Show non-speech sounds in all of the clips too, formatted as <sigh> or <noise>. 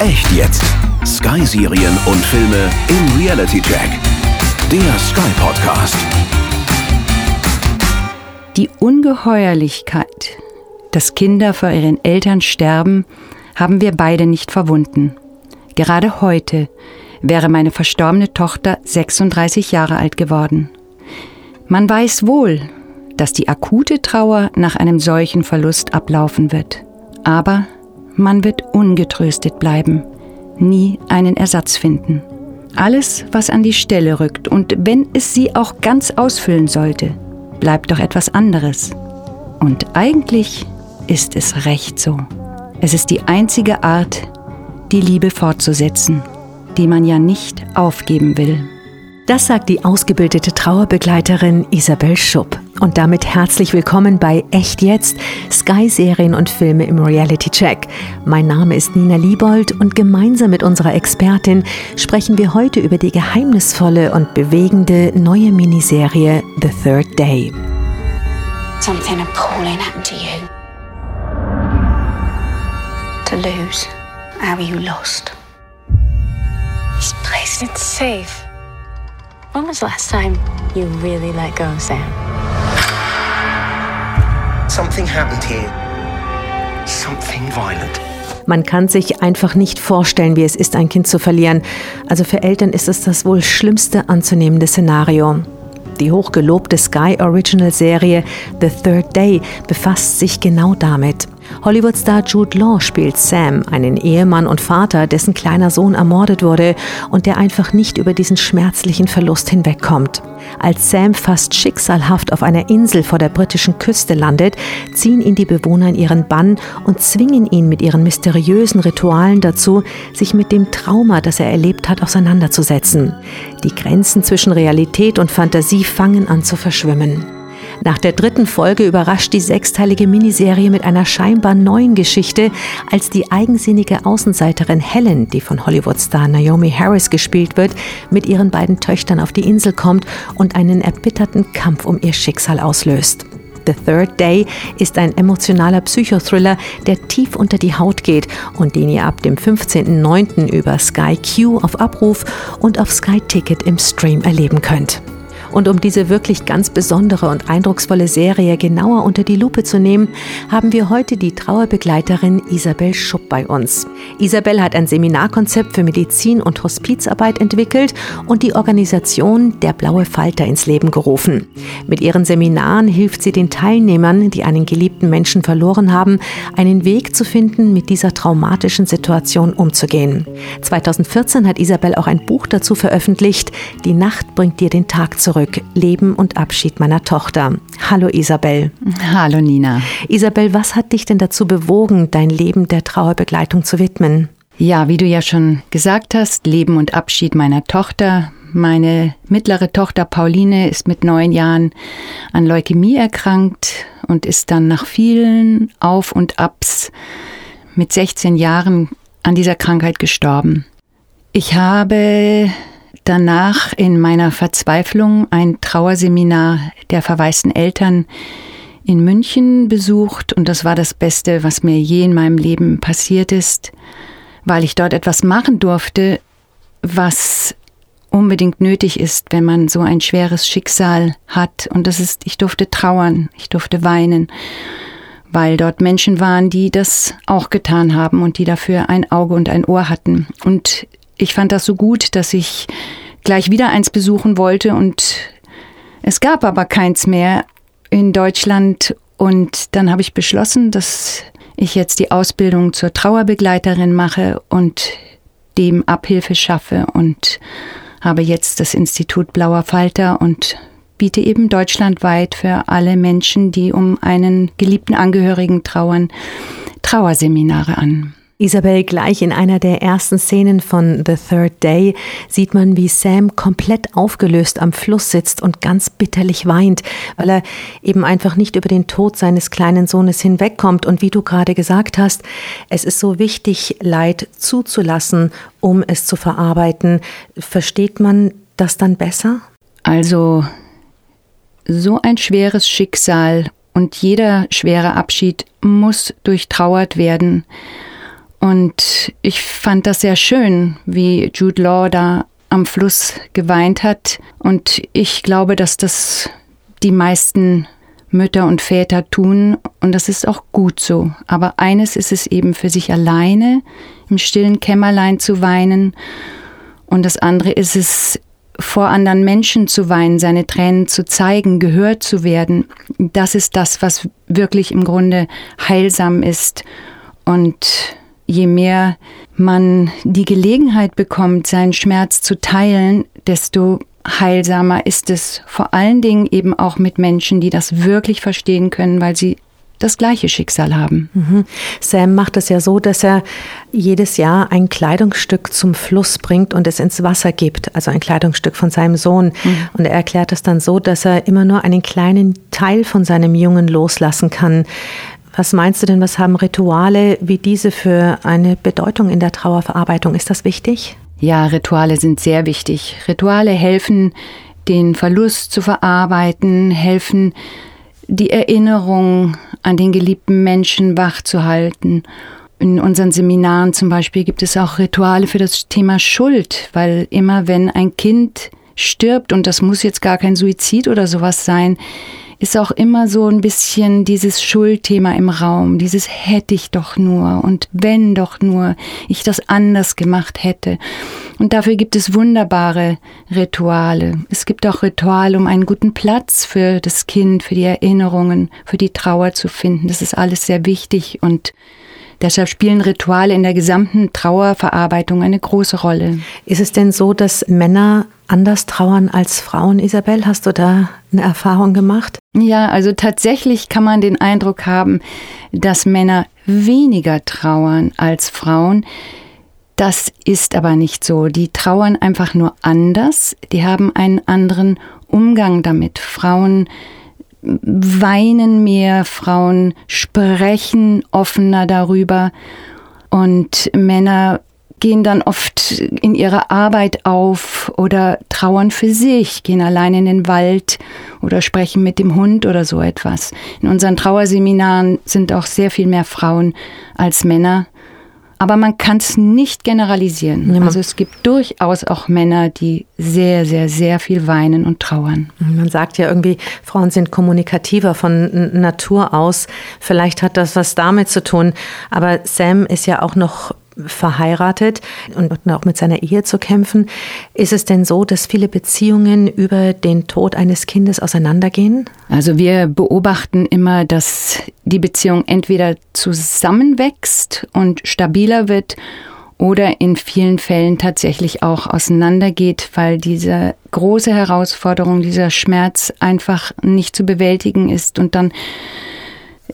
Echt jetzt. Sky-Serien und Filme im Reality-Check. Der Sky-Podcast. Die Ungeheuerlichkeit, dass Kinder vor ihren Eltern sterben, haben wir beide nicht verwunden. Gerade heute wäre meine verstorbene Tochter 36 Jahre alt geworden. Man weiß wohl, dass die akute Trauer nach einem solchen Verlust ablaufen wird. Aber man wird ungetröstet bleiben, nie einen Ersatz finden. Alles, was an die Stelle rückt und wenn es sie auch ganz ausfüllen sollte, bleibt doch etwas anderes. Und eigentlich ist es recht so. Es ist die einzige Art, die Liebe fortzusetzen, die man ja nicht aufgeben will. Das sagt die ausgebildete Trauerbegleiterin Isabel Schupp. Und damit herzlich willkommen bei Echt Jetzt, Sky-Serien und Filme im Reality Check. Mein Name ist Nina Liebold und gemeinsam mit unserer Expertin sprechen wir heute über die geheimnisvolle und bewegende neue Miniserie The Third Day. Something appalling happened to you. To lose how you lost. This place is safe. When was the last time you really let go, Sam? Something happened here. Something violent. Man kann sich einfach nicht vorstellen, wie es ist, ein Kind zu verlieren. Also für Eltern ist es das wohl schlimmste anzunehmende Szenario. Die hochgelobte Sky Original Serie The Third Day befasst sich genau damit. Hollywood-Star Jude Law spielt Sam, einen Ehemann und Vater, dessen kleiner Sohn ermordet wurde und der einfach nicht über diesen schmerzlichen Verlust hinwegkommt. Als Sam fast schicksalhaft auf einer Insel vor der britischen Küste landet, ziehen ihn die Bewohner in ihren Bann und zwingen ihn mit ihren mysteriösen Ritualen dazu, sich mit dem Trauma, das er erlebt hat, auseinanderzusetzen. Die Grenzen zwischen Realität und Fantasie fangen an zu verschwimmen. Nach der dritten Folge überrascht die sechsteilige Miniserie mit einer scheinbar neuen Geschichte, als die eigensinnige Außenseiterin Helen, die von Hollywood-Star Naomi Harris gespielt wird, mit ihren beiden Töchtern auf die Insel kommt und einen erbitterten Kampf um ihr Schicksal auslöst. The Third Day ist ein emotionaler Psychothriller, der tief unter die Haut geht und den ihr ab dem 15.09. über Sky Q auf Abruf und auf Sky Ticket im Stream erleben könnt. Und um diese wirklich ganz besondere und eindrucksvolle Serie genauer unter die Lupe zu nehmen, haben wir heute die Trauerbegleiterin Isabel Schupp bei uns. Isabel hat ein Seminarkonzept für Medizin und Hospizarbeit entwickelt und die Organisation Der Blaue Falter ins Leben gerufen. Mit ihren Seminaren hilft sie den Teilnehmern, die einen geliebten Menschen verloren haben, einen Weg zu finden, mit dieser traumatischen Situation umzugehen. 2014 hat Isabel auch ein Buch dazu veröffentlicht, Die Nacht bringt dir den Tag zurück zurück. Leben und Abschied meiner Tochter. Hallo Isabel. Hallo Nina. Isabel, was hat dich denn dazu bewogen, dein Leben der Trauerbegleitung zu widmen? Ja, wie du ja schon gesagt hast, Leben und Abschied meiner Tochter. Meine mittlere Tochter Pauline ist mit neun Jahren an Leukämie erkrankt und ist dann nach vielen Auf und Abs mit 16 Jahren an dieser Krankheit gestorben. Ich habe danach in meiner Verzweiflung ein Trauerseminar der verwaisten Eltern in München besucht und das war das Beste, was mir je in meinem Leben passiert ist, weil ich dort etwas machen durfte, was unbedingt nötig ist, wenn man so ein schweres Schicksal hat. Und das ist, ich durfte trauern, ich durfte weinen, weil dort Menschen waren, die das auch getan haben und die dafür ein Auge und ein Ohr hatten. Und ich fand das so gut, dass ich gleich wieder eins besuchen wollte und es gab aber keins mehr in Deutschland und dann habe ich beschlossen, dass ich jetzt die Ausbildung zur Trauerbegleiterin mache und dem Abhilfe schaffe und habe jetzt das Institut Blauer Falter und biete eben deutschlandweit für alle Menschen, die um einen geliebten Angehörigen trauern, Trauerseminare an. Isabel, gleich in einer der ersten Szenen von The Third Day sieht man, wie Sam komplett aufgelöst am Fluss sitzt und ganz bitterlich weint, weil er eben einfach nicht über den Tod seines kleinen Sohnes hinwegkommt. Und wie du gerade gesagt hast, es ist so wichtig, Leid zuzulassen, um es zu verarbeiten. Versteht man das dann besser? Also, so ein schweres Schicksal und jeder schwere Abschied muss durchtrauert werden. Und ich fand das sehr schön, wie Jude Law da am Fluss geweint hat. Und ich glaube, dass das die meisten Mütter und Väter tun. Und das ist auch gut so. Aber eines ist es eben für sich alleine, im stillen Kämmerlein zu weinen. Und das andere ist es, vor anderen Menschen zu weinen, seine Tränen zu zeigen, gehört zu werden. Das ist das, was wirklich im Grunde heilsam ist. Und je mehr man die Gelegenheit bekommt, seinen Schmerz zu teilen, desto heilsamer ist es vor allen Dingen eben auch mit Menschen, die das wirklich verstehen können, weil sie das gleiche Schicksal haben. Mhm. Sam macht es ja so, dass er jedes Jahr ein Kleidungsstück zum Fluss bringt und es ins Wasser gibt, also ein Kleidungsstück von seinem Sohn. Mhm. Und er erklärt es dann so, dass er immer nur einen kleinen Teil von seinem Jungen loslassen kann. Was meinst du denn, was haben Rituale wie diese für eine Bedeutung in der Trauerverarbeitung? Ist das wichtig? Ja, Rituale sind sehr wichtig. Rituale helfen, den Verlust zu verarbeiten, helfen, die Erinnerung an den geliebten Menschen wachzuhalten. In unseren Seminaren zum Beispiel gibt es auch Rituale für das Thema Schuld, weil immer wenn ein Kind stirbt, und das muss jetzt gar kein Suizid oder sowas sein, ist auch immer so ein bisschen dieses Schuldthema im Raum, dieses hätte ich doch nur und wenn doch nur ich das anders gemacht hätte. Und dafür gibt es wunderbare Rituale. Es gibt auch Rituale, um einen guten Platz für das Kind, für die Erinnerungen, für die Trauer zu finden. Das ist alles sehr wichtig und Deshalb spielen Rituale in der gesamten Trauerverarbeitung eine große Rolle. Ist es denn so, dass Männer anders trauern als Frauen, Isabel? Hast du da eine Erfahrung gemacht? Ja, also tatsächlich kann man den Eindruck haben, dass Männer weniger trauern als Frauen. Das ist aber nicht so. Die trauern einfach nur anders. Die haben einen anderen Umgang damit. Frauen weinen mehr, Frauen sprechen offener darüber und Männer gehen dann oft in ihrer Arbeit auf oder trauern für sich, gehen allein in den Wald oder sprechen mit dem Hund oder so etwas. In unseren Trauerseminaren sind auch sehr viel mehr Frauen als Männer. Aber man kann es nicht generalisieren. Ja, also es gibt durchaus auch Männer, die sehr, sehr, sehr viel weinen und trauern. Man sagt ja irgendwie, Frauen sind kommunikativer von Natur aus. Vielleicht hat das was damit zu tun. Aber Sam ist ja auch noch verheiratet und auch mit seiner Ehe zu kämpfen. Ist es denn so, dass viele Beziehungen über den Tod eines Kindes auseinandergehen? Also wir beobachten immer, dass die Beziehung entweder zusammenwächst und stabiler wird oder in vielen Fällen tatsächlich auch auseinandergeht, weil diese große Herausforderung, dieser Schmerz einfach nicht zu bewältigen ist. Und dann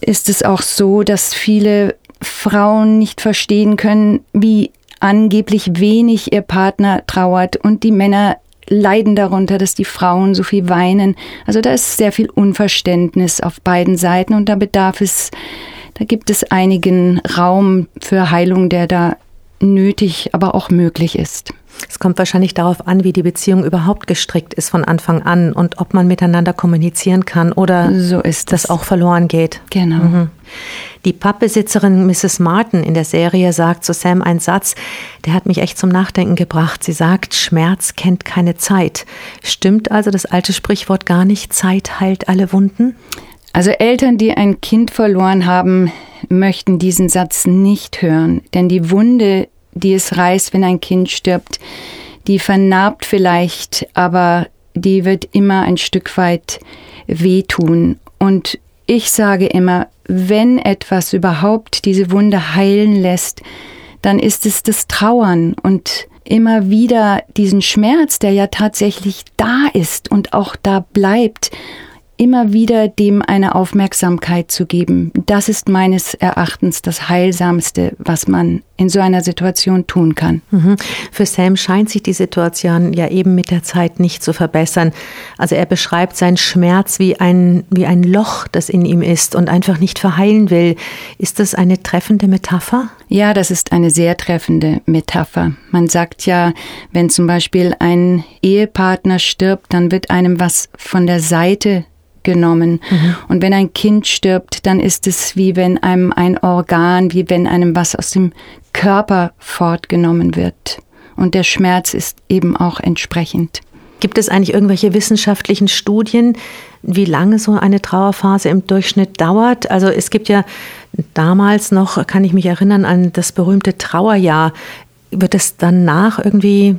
ist es auch so, dass viele Frauen nicht verstehen können, wie angeblich wenig ihr Partner trauert und die Männer leiden darunter, dass die Frauen so viel weinen. Also da ist sehr viel Unverständnis auf beiden Seiten und da bedarf es, da gibt es einigen Raum für Heilung, der da nötig, aber auch möglich ist. Es kommt wahrscheinlich darauf an, wie die Beziehung überhaupt gestrickt ist von Anfang an und ob man miteinander kommunizieren kann oder so ist das auch verloren geht. Genau. Mhm. Die Pappbesitzerin Mrs. Martin in der Serie sagt zu Sam einen Satz, der hat mich echt zum Nachdenken gebracht. Sie sagt, Schmerz kennt keine Zeit. Stimmt also das alte Sprichwort gar nicht, Zeit heilt alle Wunden? Also Eltern, die ein Kind verloren haben, möchten diesen Satz nicht hören, denn die Wunde die es reißt, wenn ein Kind stirbt, die vernarbt vielleicht, aber die wird immer ein Stück weit wehtun. Und ich sage immer, wenn etwas überhaupt diese Wunde heilen lässt, dann ist es das Trauern und immer wieder diesen Schmerz, der ja tatsächlich da ist und auch da bleibt, immer wieder dem eine Aufmerksamkeit zu geben. Das ist meines Erachtens das Heilsamste, was man in so einer Situation tun kann. Mhm. Für Sam scheint sich die Situation ja eben mit der Zeit nicht zu verbessern. Also er beschreibt seinen Schmerz wie ein, wie ein Loch, das in ihm ist und einfach nicht verheilen will. Ist das eine treffende Metapher? Ja, das ist eine sehr treffende Metapher. Man sagt ja, wenn zum Beispiel ein Ehepartner stirbt, dann wird einem was von der Seite genommen. Mhm. Und wenn ein Kind stirbt, dann ist es wie wenn einem ein Organ, wie wenn einem was aus dem Körper fortgenommen wird. Und der Schmerz ist eben auch entsprechend. Gibt es eigentlich irgendwelche wissenschaftlichen Studien, wie lange so eine Trauerphase im Durchschnitt dauert? Also es gibt ja damals noch, kann ich mich erinnern, an das berühmte Trauerjahr. Wird es danach irgendwie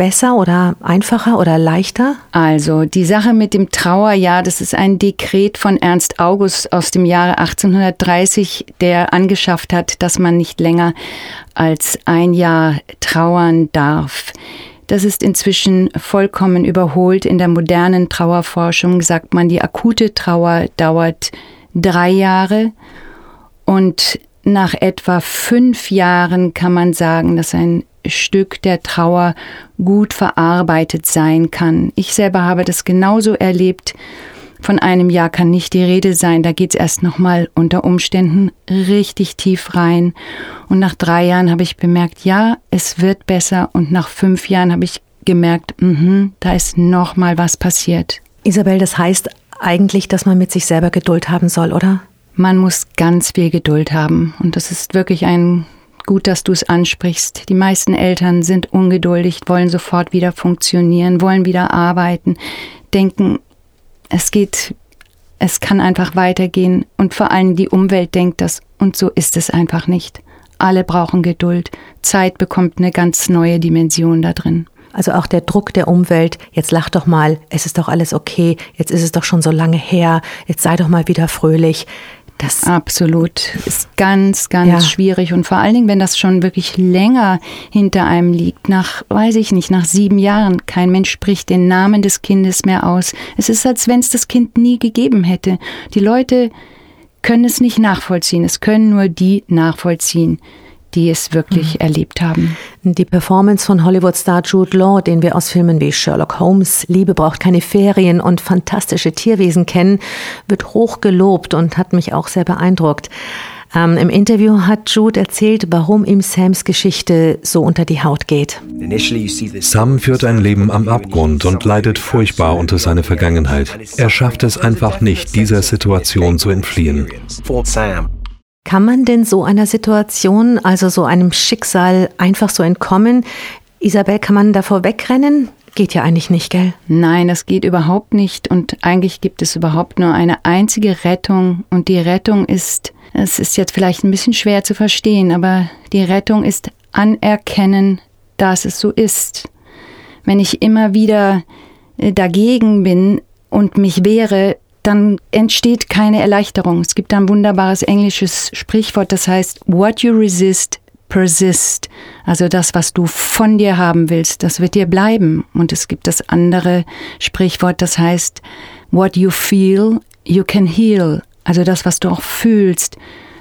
besser oder einfacher oder leichter? Also die Sache mit dem Trauerjahr, das ist ein Dekret von Ernst August aus dem Jahre 1830, der angeschafft hat, dass man nicht länger als ein Jahr trauern darf. Das ist inzwischen vollkommen überholt. In der modernen Trauerforschung sagt man, die akute Trauer dauert drei Jahre und nach etwa fünf Jahren kann man sagen, dass ein Stück der Trauer gut verarbeitet sein kann. Ich selber habe das genauso erlebt. Von einem Jahr kann nicht die Rede sein. Da geht es erst nochmal unter Umständen richtig tief rein. Und nach drei Jahren habe ich bemerkt, ja, es wird besser. Und nach fünf Jahren habe ich gemerkt, mh, da ist nochmal was passiert. Isabel, das heißt eigentlich, dass man mit sich selber Geduld haben soll, oder? Man muss ganz viel Geduld haben. Und das ist wirklich ein gut, dass du es ansprichst. Die meisten Eltern sind ungeduldig, wollen sofort wieder funktionieren, wollen wieder arbeiten, denken, es geht, es kann einfach weitergehen und vor allem die Umwelt denkt das und so ist es einfach nicht. Alle brauchen Geduld. Zeit bekommt eine ganz neue Dimension da drin. Also auch der Druck der Umwelt, jetzt lach doch mal, es ist doch alles okay, jetzt ist es doch schon so lange her, jetzt sei doch mal wieder fröhlich. Das Absolut. Ist ganz, ganz ja. schwierig. Und vor allen Dingen, wenn das schon wirklich länger hinter einem liegt, nach, weiß ich nicht, nach sieben Jahren, kein Mensch spricht den Namen des Kindes mehr aus. Es ist, als wenn es das Kind nie gegeben hätte. Die Leute können es nicht nachvollziehen. Es können nur die nachvollziehen, die es wirklich mhm. erlebt haben. Die Performance von Hollywood-Star Jude Law, den wir aus Filmen wie Sherlock Holmes, Liebe braucht keine Ferien und fantastische Tierwesen kennen, wird hoch gelobt und hat mich auch sehr beeindruckt. Ähm, Im Interview hat Jude erzählt, warum ihm Sams Geschichte so unter die Haut geht. Sam führt ein Leben am Abgrund und leidet furchtbar unter seiner Vergangenheit. Er schafft es einfach nicht, dieser Situation zu entfliehen. Kann man denn so einer Situation, also so einem Schicksal einfach so entkommen? Isabel, kann man davor wegrennen? Geht ja eigentlich nicht, gell? Nein, das geht überhaupt nicht. Und eigentlich gibt es überhaupt nur eine einzige Rettung. Und die Rettung ist, es ist jetzt vielleicht ein bisschen schwer zu verstehen, aber die Rettung ist anerkennen, dass es so ist. Wenn ich immer wieder äh, dagegen bin und mich wehre, dann entsteht keine Erleichterung. Es gibt ein wunderbares englisches Sprichwort, das heißt, what you resist, persist. Also das, was du von dir haben willst, das wird dir bleiben. Und es gibt das andere Sprichwort, das heißt, what you feel, you can heal. Also das, was du auch fühlst,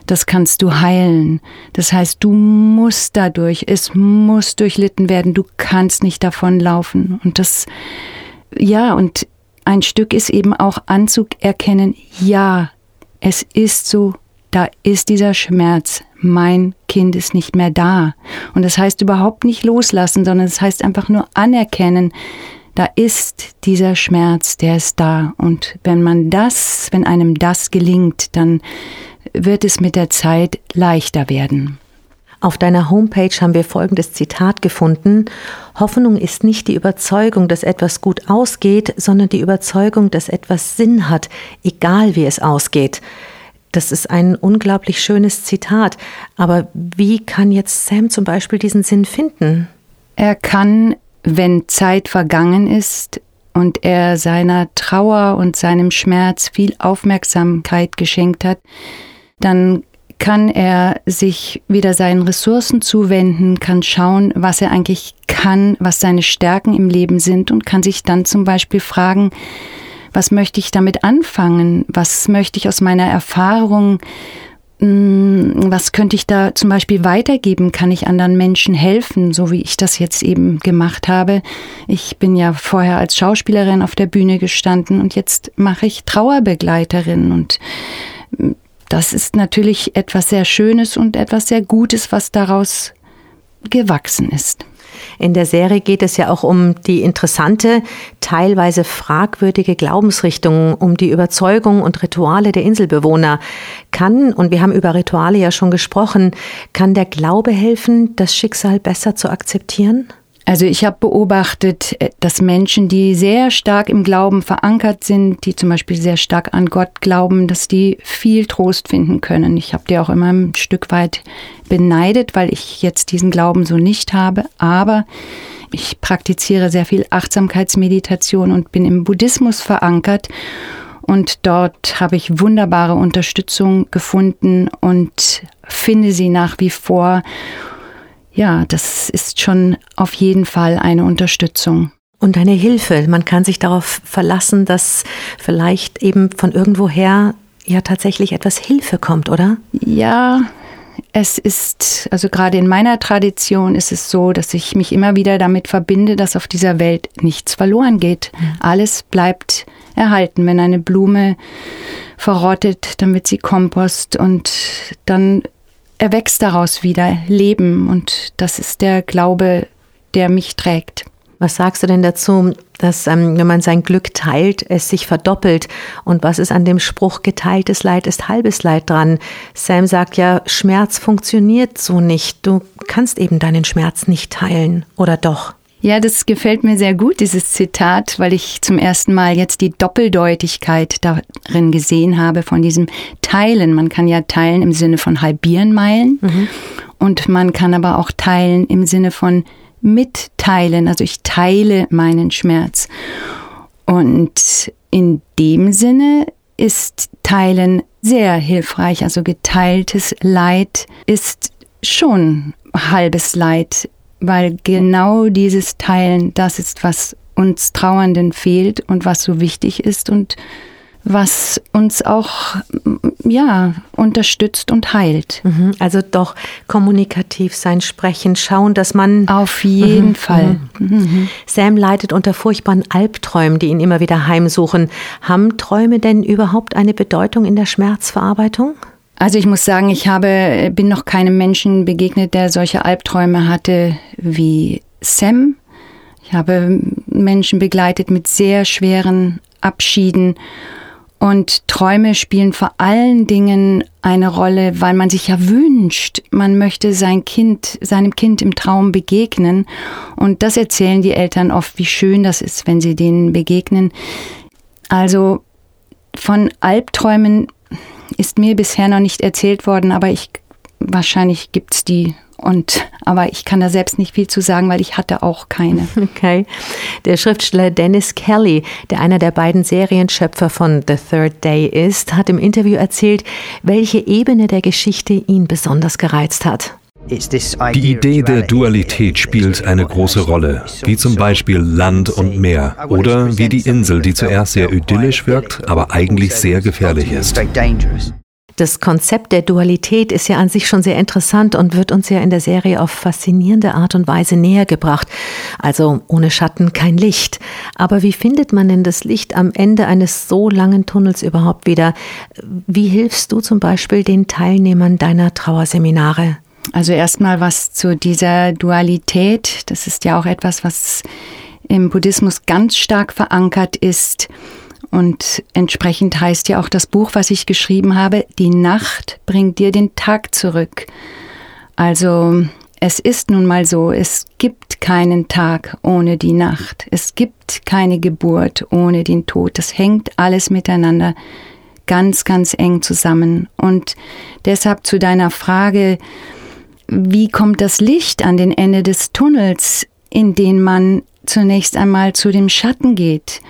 das kannst du heilen. Das heißt, du musst dadurch, es muss durchlitten werden, du kannst nicht davonlaufen. Und das, ja, und ein Stück ist eben auch anzuerkennen, ja, es ist so, da ist dieser Schmerz, mein Kind ist nicht mehr da. Und das heißt überhaupt nicht loslassen, sondern es das heißt einfach nur anerkennen, da ist dieser Schmerz, der ist da. Und wenn man das, wenn einem das gelingt, dann wird es mit der Zeit leichter werden. Auf deiner Homepage haben wir folgendes Zitat gefunden. Hoffnung ist nicht die Überzeugung, dass etwas gut ausgeht, sondern die Überzeugung, dass etwas Sinn hat, egal wie es ausgeht. Das ist ein unglaublich schönes Zitat. Aber wie kann jetzt Sam zum Beispiel diesen Sinn finden? Er kann, wenn Zeit vergangen ist und er seiner Trauer und seinem Schmerz viel Aufmerksamkeit geschenkt hat, dann kann er sich wieder seinen Ressourcen zuwenden, kann schauen, was er eigentlich kann, was seine Stärken im Leben sind und kann sich dann zum Beispiel fragen, was möchte ich damit anfangen? Was möchte ich aus meiner Erfahrung hm, was könnte ich da zum Beispiel weitergeben? Kann ich anderen Menschen helfen, so wie ich das jetzt eben gemacht habe? Ich bin ja vorher als Schauspielerin auf der Bühne gestanden und jetzt mache ich Trauerbegleiterin und hm, das ist natürlich etwas sehr Schönes und etwas sehr Gutes, was daraus gewachsen ist. In der Serie geht es ja auch um die interessante, teilweise fragwürdige Glaubensrichtung, um die Überzeugung und Rituale der Inselbewohner. Kann, und wir haben über Rituale ja schon gesprochen, kann der Glaube helfen, das Schicksal besser zu akzeptieren? Also ich habe beobachtet, äh, dass Menschen, die sehr stark im Glauben verankert sind, die zum Beispiel sehr stark an Gott glauben, dass die viel Trost finden können. Ich habe die auch immer ein Stück weit beneidet, weil ich jetzt diesen Glauben so nicht habe. Aber ich praktiziere sehr viel Achtsamkeitsmeditation und bin im Buddhismus verankert. Und dort habe ich wunderbare Unterstützung gefunden und finde sie nach wie vor ja, das ist schon auf jeden Fall eine Unterstützung. Und eine Hilfe. Man kann sich darauf verlassen, dass vielleicht eben von irgendwoher ja tatsächlich etwas Hilfe kommt, oder? Ja, es ist, also gerade in meiner Tradition ist es so, dass ich mich immer wieder damit verbinde, dass auf dieser Welt nichts verloren geht. Alles bleibt erhalten. Wenn eine Blume verrottet, dann wird sie Kompost und dann erwächst daraus wieder Leben und das ist der Glaube, der mich trägt. Was sagst du denn dazu, dass ähm, wenn man sein Glück teilt, es sich verdoppelt? Und was ist an dem Spruch, geteiltes Leid ist halbes Leid dran? Sam sagt ja, Schmerz funktioniert so nicht. Du kannst eben deinen Schmerz nicht teilen, oder doch? Ja, das gefällt mir sehr gut, dieses Zitat, weil ich zum ersten Mal jetzt die Doppeldeutigkeit darin gesehen habe von diesem Teilen. Man kann ja teilen im Sinne von halbieren Meilen mhm. und man kann aber auch teilen im Sinne von mitteilen. Also ich teile meinen Schmerz. Und in dem Sinne ist Teilen sehr hilfreich. Also geteiltes Leid ist schon halbes Leid weil genau dieses Teilen das ist, was uns Trauernden fehlt und was so wichtig ist und was uns auch ja unterstützt und heilt. Mhm. Also doch kommunikativ sein, sprechen, schauen, dass man auf jeden mhm. Fall. Mhm. mhm. Sam leidet unter furchtbaren Albträumen, die ihn immer wieder heimsuchen. Haben Träume denn überhaupt eine Bedeutung in der Schmerzverarbeitung? Also ich muss sagen, ich habe, bin noch keinem Menschen begegnet, der solche Albträume hatte wie Sam. Ich habe Menschen begleitet mit sehr schweren Abschieden. Und Träume spielen vor allen Dingen eine Rolle, weil man sich ja wünscht, man möchte sein Kind, seinem Kind im Traum begegnen. Und das erzählen die Eltern oft, wie schön das ist, wenn sie denen begegnen. Also von Albträumen ist mir bisher noch nicht erzählt worden, aber ich wahrscheinlich gibt's die und aber ich kann da selbst nicht viel zu sagen, weil ich hatte auch keine. <laughs> Okay. Der Schriftsteller Dennis Kelly, der einer der beiden Serienschöpfer von The Third Day ist, hat im Interview erzählt, welche Ebene der Geschichte ihn besonders gereizt hat. Die Idee der Dualität spielt eine große Rolle, wie zum Beispiel Land und Meer oder wie die Insel, die zuerst sehr idyllisch wirkt, aber eigentlich sehr gefährlich ist. Das Konzept der Dualität ist ja an sich schon sehr interessant und wird uns ja in der Serie auf faszinierende Art und Weise näher gebracht. Also ohne Schatten kein Licht. Aber wie findet man denn das Licht am Ende eines so langen Tunnels überhaupt wieder? Wie hilfst du zum Beispiel den Teilnehmern deiner Trauerseminare? Also erstmal was zu dieser Dualität. Das ist ja auch etwas, was im Buddhismus ganz stark verankert ist. Und entsprechend heißt ja auch das Buch, was ich geschrieben habe, die Nacht bringt dir den Tag zurück. Also es ist nun mal so, es gibt keinen Tag ohne die Nacht. Es gibt keine Geburt ohne den Tod. Das hängt alles miteinander ganz, ganz eng zusammen. Und deshalb zu deiner Frage, wie kommt das Licht an den Ende des Tunnels, in den man zunächst einmal zu dem Schatten geht.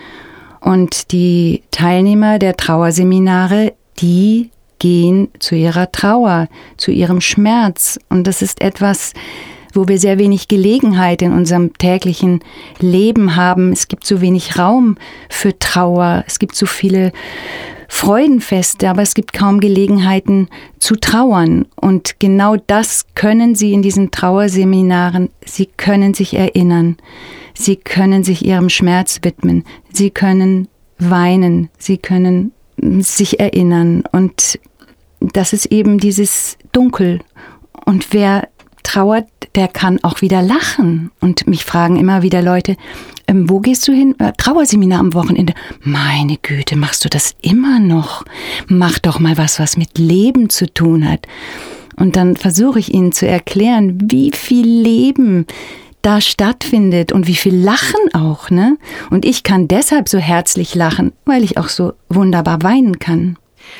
Und die Teilnehmer der Trauerseminare, die gehen zu ihrer Trauer, zu ihrem Schmerz. Und das ist etwas, wo wir sehr wenig Gelegenheit in unserem täglichen Leben haben. Es gibt so wenig Raum für Trauer. Es gibt so viele Freudenfeste, aber es gibt kaum Gelegenheiten zu trauern. Und genau das können Sie in diesen Trauerseminaren. Sie können sich erinnern. Sie können sich Ihrem Schmerz widmen. Sie können weinen. Sie können sich erinnern. Und das ist eben dieses Dunkel. Und wer trauert, der kann auch wieder lachen. Und mich fragen immer wieder Leute, ähm, wo gehst du hin? Äh, Trauerseminar am Wochenende. Meine Güte, machst du das immer noch? Mach doch mal was, was mit Leben zu tun hat. Und dann versuche ich ihnen zu erklären, wie viel Leben da stattfindet und wie viel Lachen auch, ne? Und ich kann deshalb so herzlich lachen, weil ich auch so wunderbar weinen kann.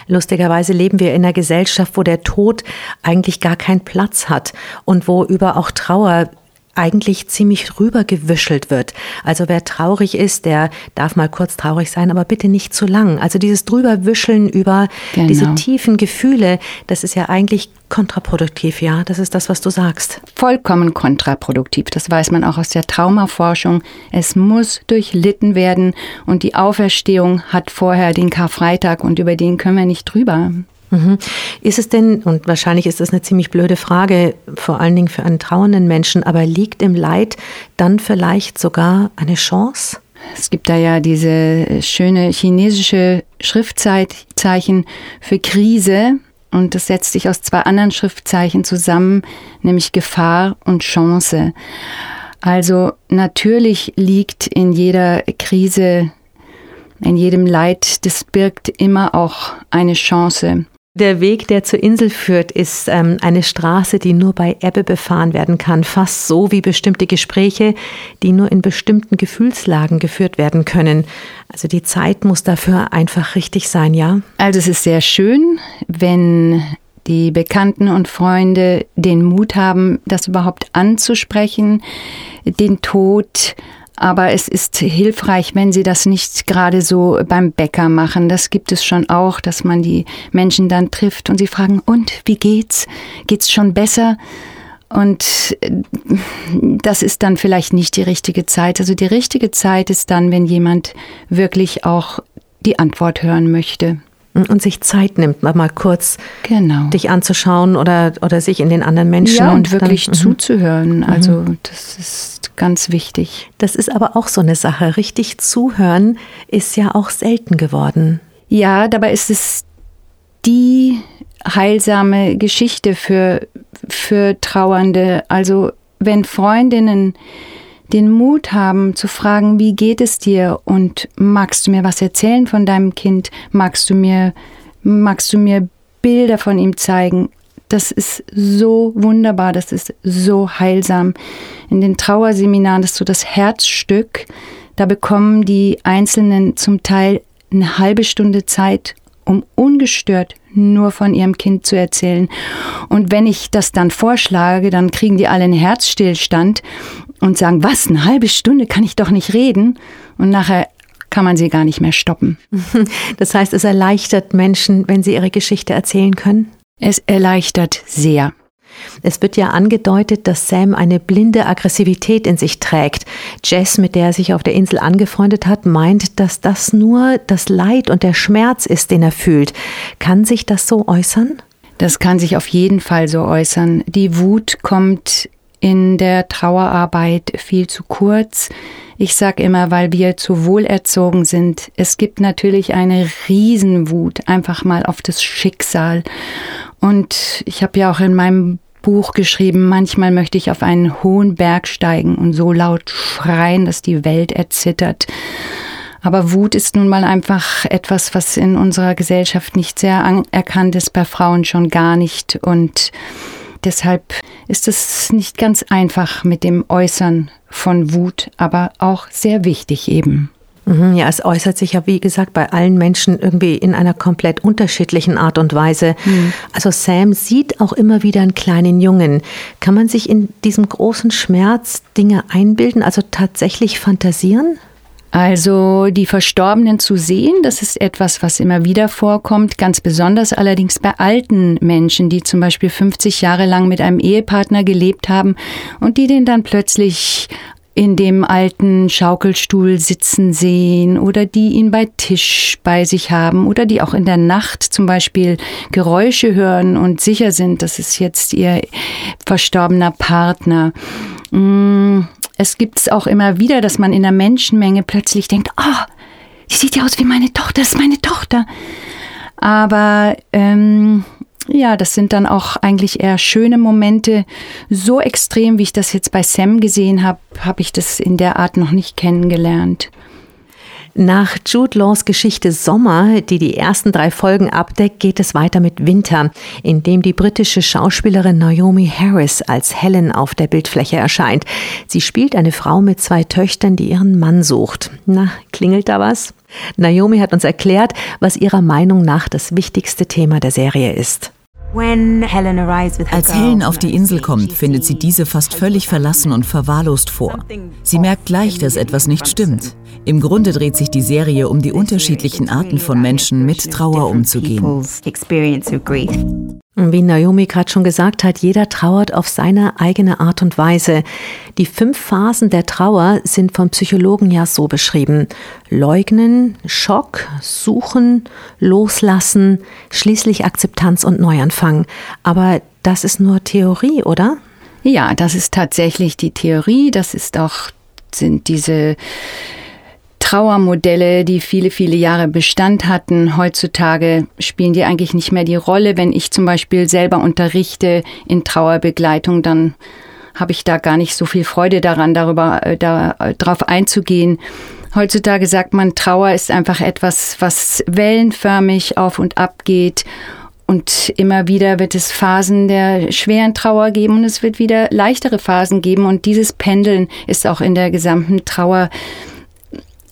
Lustigerweise leben wir in einer Gesellschaft, wo der Tod eigentlich gar keinen Platz hat und wo über auch Trauer eigentlich ziemlich rübergewischelt wird. Also wer traurig ist, der darf mal kurz traurig sein, aber bitte nicht zu lang. Also dieses drüberwischeln über genau. diese tiefen Gefühle, das ist ja eigentlich kontraproduktiv, ja. Das ist das, was du sagst. Vollkommen kontraproduktiv. Das weiß man auch aus der Traumaforschung. Es muss durchlitten werden und die Auferstehung hat vorher den Karfreitag und über den können wir nicht drüber. Mhm. Ist es denn, und wahrscheinlich ist das eine ziemlich blöde Frage, vor allen Dingen für einen trauernden Menschen, aber liegt im Leid dann vielleicht sogar eine Chance? Es gibt da ja diese schöne chinesische Schriftzeichen für Krise und das setzt sich aus zwei anderen Schriftzeichen zusammen, nämlich Gefahr und Chance. Also natürlich liegt in jeder Krise, in jedem Leid, das birgt immer auch eine Chance. Der Weg, der zur Insel führt, ist ähm, eine Straße, die nur bei Ebbe befahren werden kann, fast so wie bestimmte Gespräche, die nur in bestimmten Gefühlslagen geführt werden können. Also die Zeit muss dafür einfach richtig sein, ja? Also es ist sehr schön, wenn die Bekannten und Freunde den Mut haben, das überhaupt anzusprechen, den Tod aber es ist hilfreich, wenn sie das nicht gerade so beim Bäcker machen. Das gibt es schon auch, dass man die Menschen dann trifft und sie fragen, und wie geht's? Geht's schon besser? Und äh, das ist dann vielleicht nicht die richtige Zeit. Also die richtige Zeit ist dann, wenn jemand wirklich auch die Antwort hören möchte und sich Zeit nimmt, mal kurz genau. dich anzuschauen oder, oder sich in den anderen Menschen. Ja, und, und wirklich dann, mhm. zuzuhören. Mhm. Also das ist ganz wichtig. Das ist aber auch so eine Sache. Richtig zuhören ist ja auch selten geworden. Ja, dabei ist es die heilsame Geschichte für, für Trauernde. Also wenn Freundinnen den Mut haben zu fragen, wie geht es dir und magst du mir was erzählen von deinem Kind? Magst du mir, magst du mir Bilder von ihm zeigen? Das ist so wunderbar, das ist so heilsam. In den Trauerseminaren, das ist so das Herzstück. Da bekommen die Einzelnen zum Teil eine halbe Stunde Zeit, um ungestört nur von ihrem Kind zu erzählen. Und wenn ich das dann vorschlage, dann kriegen die alle einen Herzstillstand und sagen, was, eine halbe Stunde kann ich doch nicht reden. Und nachher kann man sie gar nicht mehr stoppen. <laughs> Das heißt, es erleichtert Menschen, wenn sie ihre Geschichte erzählen können? Es erleichtert sehr. Es wird ja angedeutet, dass Sam eine blinde Aggressivität in sich trägt. Jess, mit der er sich auf der Insel angefreundet hat, meint, dass das nur das Leid und der Schmerz ist, den er fühlt. Kann sich das so äußern? Das kann sich auf jeden Fall so äußern. Die Wut kommt in der Trauerarbeit viel zu kurz. Ich sage immer, weil wir zu wohlerzogen sind. Es gibt natürlich eine Riesenwut einfach mal auf das Schicksal. Und ich habe ja auch in meinem Buch geschrieben, manchmal möchte ich auf einen hohen Berg steigen und so laut schreien, dass die Welt erzittert. Aber Wut ist nun mal einfach etwas, was in unserer Gesellschaft nicht sehr anerkannt ist, bei Frauen schon gar nicht. Und Deshalb ist es nicht ganz einfach mit dem Äußern von Wut, aber auch sehr wichtig eben. Mhm, ja, es äußert sich ja, wie gesagt, bei allen Menschen irgendwie in einer komplett unterschiedlichen Art und Weise. Mhm. Also Sam sieht auch immer wieder einen kleinen Jungen. Kann man sich in diesem großen Schmerz Dinge einbilden, also tatsächlich fantasieren? Also die Verstorbenen zu sehen, das ist etwas, was immer wieder vorkommt, ganz besonders allerdings bei alten Menschen, die zum Beispiel 50 Jahre lang mit einem Ehepartner gelebt haben und die den dann plötzlich in dem alten Schaukelstuhl sitzen sehen oder die ihn bei Tisch bei sich haben oder die auch in der Nacht zum Beispiel Geräusche hören und sicher sind, das ist jetzt ihr verstorbener Partner. Mm, es gibt es auch immer wieder, dass man in der Menschenmenge plötzlich denkt, oh, die sieht ja aus wie meine Tochter, das ist meine Tochter. Aber ähm, Ja, das sind dann auch eigentlich eher schöne Momente. So extrem, wie ich das jetzt bei Sam gesehen habe, habe ich das in der Art noch nicht kennengelernt. Nach Jude Laws Geschichte Sommer, die die ersten drei Folgen abdeckt, geht es weiter mit Winter, in dem die britische Schauspielerin Naomi Harris als Helen auf der Bildfläche erscheint. Sie spielt eine Frau mit zwei Töchtern, die ihren Mann sucht. Na, klingelt da was? Naomi hat uns erklärt, was ihrer Meinung nach das wichtigste Thema der Serie ist. Als Helen auf die Insel kommt, findet sie diese fast völlig verlassen und verwahrlost vor. Sie merkt gleich, dass etwas nicht stimmt. Im Grunde dreht sich die Serie um die unterschiedlichen Arten von Menschen mit Trauer umzugehen. Wie Naomi gerade schon gesagt hat, jeder trauert auf seine eigene Art und Weise. Die fünf Phasen der Trauer sind vom Psychologen ja so beschrieben. Leugnen, Schock, Suchen, Loslassen, schließlich Akzeptanz und Neuanfang. Aber das ist nur Theorie, oder? Ja, das ist tatsächlich die Theorie. Das ist auch, sind diese Trauermodelle, die viele, viele Jahre Bestand hatten. Heutzutage spielen die eigentlich nicht mehr die Rolle. Wenn ich zum Beispiel selber unterrichte in Trauerbegleitung, dann habe ich da gar nicht so viel Freude daran, darüber äh, da, äh, einzugehen. Heutzutage sagt man, Trauer ist einfach etwas, was wellenförmig auf und ab geht. Und immer wieder wird es Phasen der schweren Trauer geben und es wird wieder leichtere Phasen geben. Und dieses Pendeln ist auch in der gesamten Trauer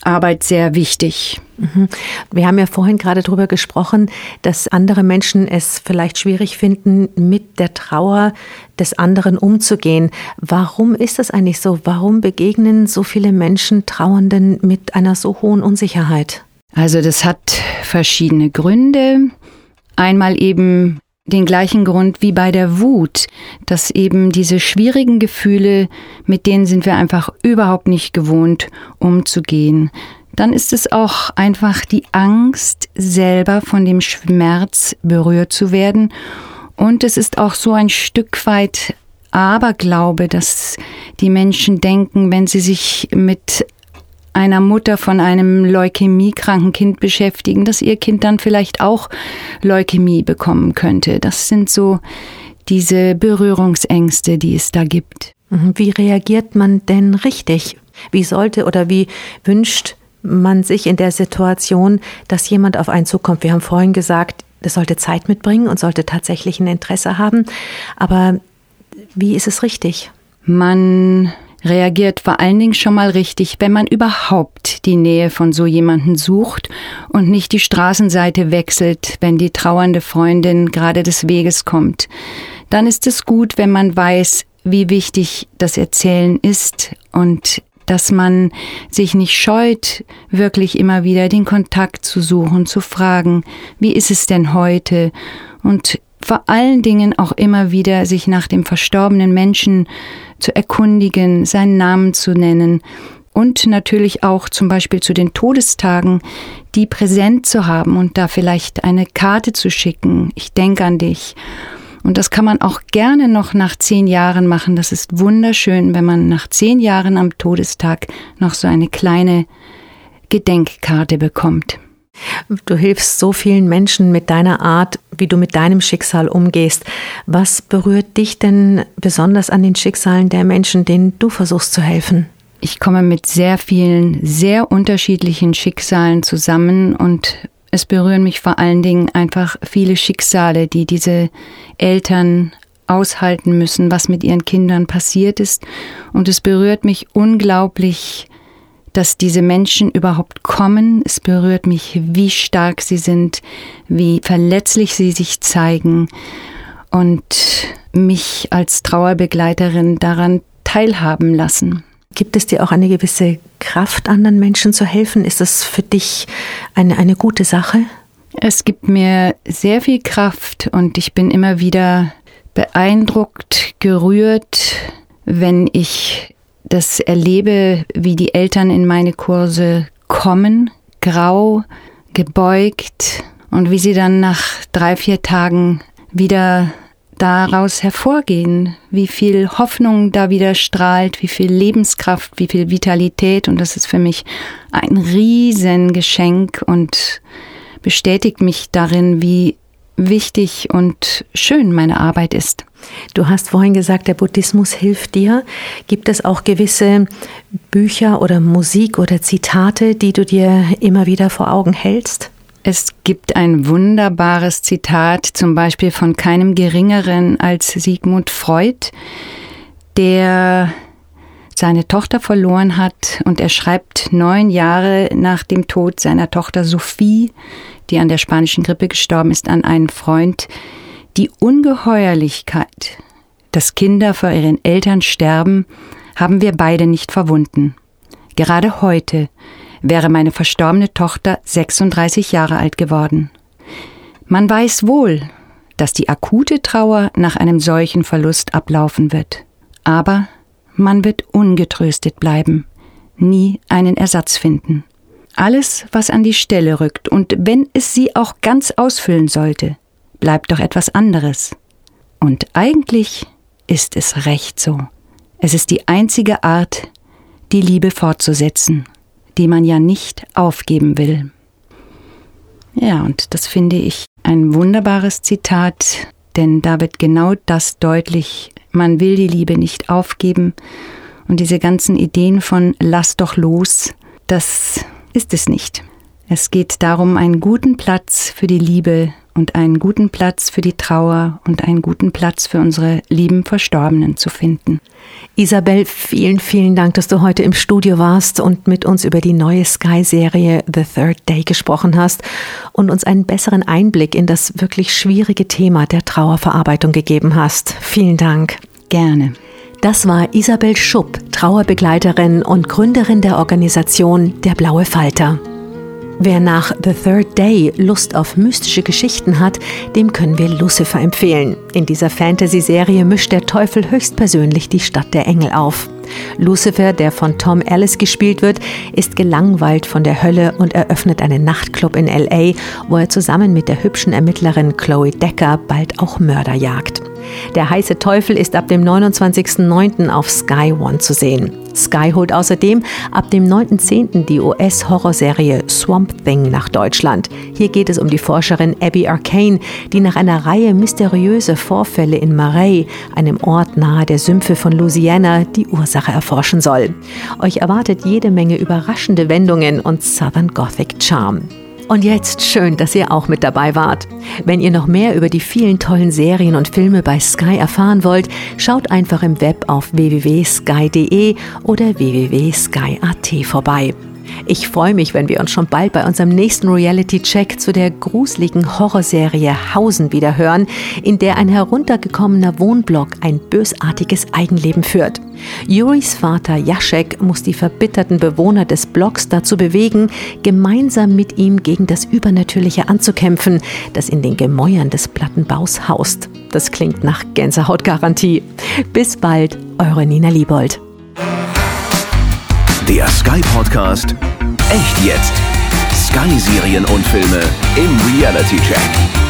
Arbeit sehr wichtig. Mhm. Wir haben ja vorhin gerade darüber gesprochen, dass andere Menschen es vielleicht schwierig finden, mit der Trauer des anderen umzugehen. Warum ist das eigentlich so? Warum begegnen so viele Menschen Trauernden mit einer so hohen Unsicherheit? Also das hat verschiedene Gründe. Einmal eben den gleichen Grund wie bei der Wut, dass eben diese schwierigen Gefühle, mit denen sind wir einfach überhaupt nicht gewohnt umzugehen. Dann ist es auch einfach die Angst, selber von dem Schmerz berührt zu werden. Und es ist auch so ein Stück weit Aberglaube, dass die Menschen denken, wenn sie sich mit einer Mutter von einem leukämiekranken Kind beschäftigen, dass ihr Kind dann vielleicht auch Leukämie bekommen könnte. Das sind so diese Berührungsängste, die es da gibt. Mhm. Wie reagiert man denn richtig? Wie sollte oder wie wünscht man sich in der Situation, dass jemand auf einen zukommt? Wir haben vorhin gesagt, es sollte Zeit mitbringen und sollte tatsächlich ein Interesse haben. Aber wie ist es richtig? Man reagiert vor allen Dingen schon mal richtig, wenn man überhaupt die Nähe von so jemanden sucht und nicht die Straßenseite wechselt, wenn die trauernde Freundin gerade des Weges kommt. Dann ist es gut, wenn man weiß, wie wichtig das Erzählen ist und dass man sich nicht scheut, wirklich immer wieder den Kontakt zu suchen, zu fragen, wie ist es denn heute? Und vor allen Dingen auch immer wieder sich nach dem verstorbenen Menschen zu erkundigen, seinen Namen zu nennen und natürlich auch zum Beispiel zu den Todestagen, die präsent zu haben und da vielleicht eine Karte zu schicken. Ich denke an dich. Und das kann man auch gerne noch nach zehn Jahren machen. Das ist wunderschön, wenn man nach zehn Jahren am Todestag noch so eine kleine Gedenkkarte bekommt. Du hilfst so vielen Menschen mit deiner Art, wie du mit deinem Schicksal umgehst. Was berührt dich denn besonders an den Schicksalen der Menschen, denen du versuchst zu helfen? Ich komme mit sehr vielen, sehr unterschiedlichen Schicksalen zusammen und es berühren mich vor allen Dingen einfach viele Schicksale, die diese Eltern aushalten müssen, was mit ihren Kindern passiert ist. Und es berührt mich unglaublich, dass diese Menschen überhaupt kommen. Es berührt mich, wie stark sie sind, wie verletzlich sie sich zeigen und mich als Trauerbegleiterin daran teilhaben lassen. Gibt es dir auch eine gewisse Kraft, anderen Menschen zu helfen? Ist das für dich eine, eine gute Sache? Es gibt mir sehr viel Kraft und ich bin immer wieder beeindruckt, gerührt, wenn ich das erlebe, wie die Eltern in meine Kurse kommen, grau, gebeugt und wie sie dann nach drei, vier Tagen wieder daraus hervorgehen, wie viel Hoffnung da wieder strahlt, wie viel Lebenskraft, wie viel Vitalität. Und das ist für mich ein Riesengeschenk und bestätigt mich darin, wie wichtig und schön meine Arbeit ist. Du hast vorhin gesagt, der Buddhismus hilft dir. Gibt es auch gewisse Bücher oder Musik oder Zitate, die du dir immer wieder vor Augen hältst? Es gibt ein wunderbares Zitat, zum Beispiel von keinem Geringeren als Sigmund Freud, der seine Tochter verloren hat und er schreibt neun Jahre nach dem Tod seiner Tochter Sophie, die an der spanischen Grippe gestorben ist, an einen Freund, die Ungeheuerlichkeit, dass Kinder vor ihren Eltern sterben, haben wir beide nicht verwunden. Gerade heute wäre meine verstorbene Tochter 36 Jahre alt geworden. Man weiß wohl, dass die akute Trauer nach einem solchen Verlust ablaufen wird. Aber man wird ungetröstet bleiben, nie einen Ersatz finden. Alles, was an die Stelle rückt, und wenn es sie auch ganz ausfüllen sollte, bleibt doch etwas anderes. Und eigentlich ist es recht so. Es ist die einzige Art, die Liebe fortzusetzen, die man ja nicht aufgeben will. Ja, und das finde ich ein wunderbares Zitat, denn da wird genau das deutlich, man will die Liebe nicht aufgeben. Und diese ganzen Ideen von lass doch los, das ist es nicht. Es geht darum, einen guten Platz für die Liebe und einen guten Platz für die Trauer und einen guten Platz für unsere lieben Verstorbenen zu finden. Isabel, vielen, vielen Dank, dass du heute im Studio warst und mit uns über die neue Sky-Serie The Third Day gesprochen hast und uns einen besseren Einblick in das wirklich schwierige Thema der Trauerverarbeitung gegeben hast. Vielen Dank. Gerne. Das war Isabel Schupp, Trauerbegleiterin und Gründerin der Organisation Der Blaue Falter. Wer nach The Third Day Lust auf mystische Geschichten hat, dem können wir Lucifer empfehlen. In dieser Fantasy-Serie mischt der Teufel höchstpersönlich die Stadt der Engel auf. Lucifer, der von Tom Ellis gespielt wird, ist gelangweilt von der Hölle und eröffnet einen Nachtclub in LA, wo er zusammen mit der hübschen Ermittlerin Chloe Decker bald auch Mörder jagt. Der heiße Teufel ist ab dem 29.09. auf Sky One zu sehen. Sky holt außerdem ab dem 9.10. die US-Horrorserie Swamp Thing nach Deutschland. Hier geht es um die Forscherin Abby Arcane, die nach einer Reihe mysteriöser Vorfälle in Marais, einem Ort nahe der Sümpfe von Louisiana, die Ursache erforschen soll. Euch erwartet jede Menge überraschende Wendungen und Southern Gothic Charm. Und jetzt schön, dass ihr auch mit dabei wart. Wenn ihr noch mehr über die vielen tollen Serien und Filme bei Sky erfahren wollt, schaut einfach im Web auf www.sky.de oder www.sky.at vorbei. Ich freue mich, wenn wir uns schon bald bei unserem nächsten Reality-Check zu der gruseligen Horrorserie Hausen wieder hören, in der ein heruntergekommener Wohnblock ein bösartiges Eigenleben führt. Juris Vater Jaschek muss die verbitterten Bewohner des Blocks dazu bewegen, gemeinsam mit ihm gegen das Übernatürliche anzukämpfen, das in den Gemäuern des Plattenbaus haust. Das klingt nach Gänsehautgarantie. Bis bald, eure Nina Liebold. Der Sky Podcast Echt jetzt. Sky Serien und Filme im Reality Check.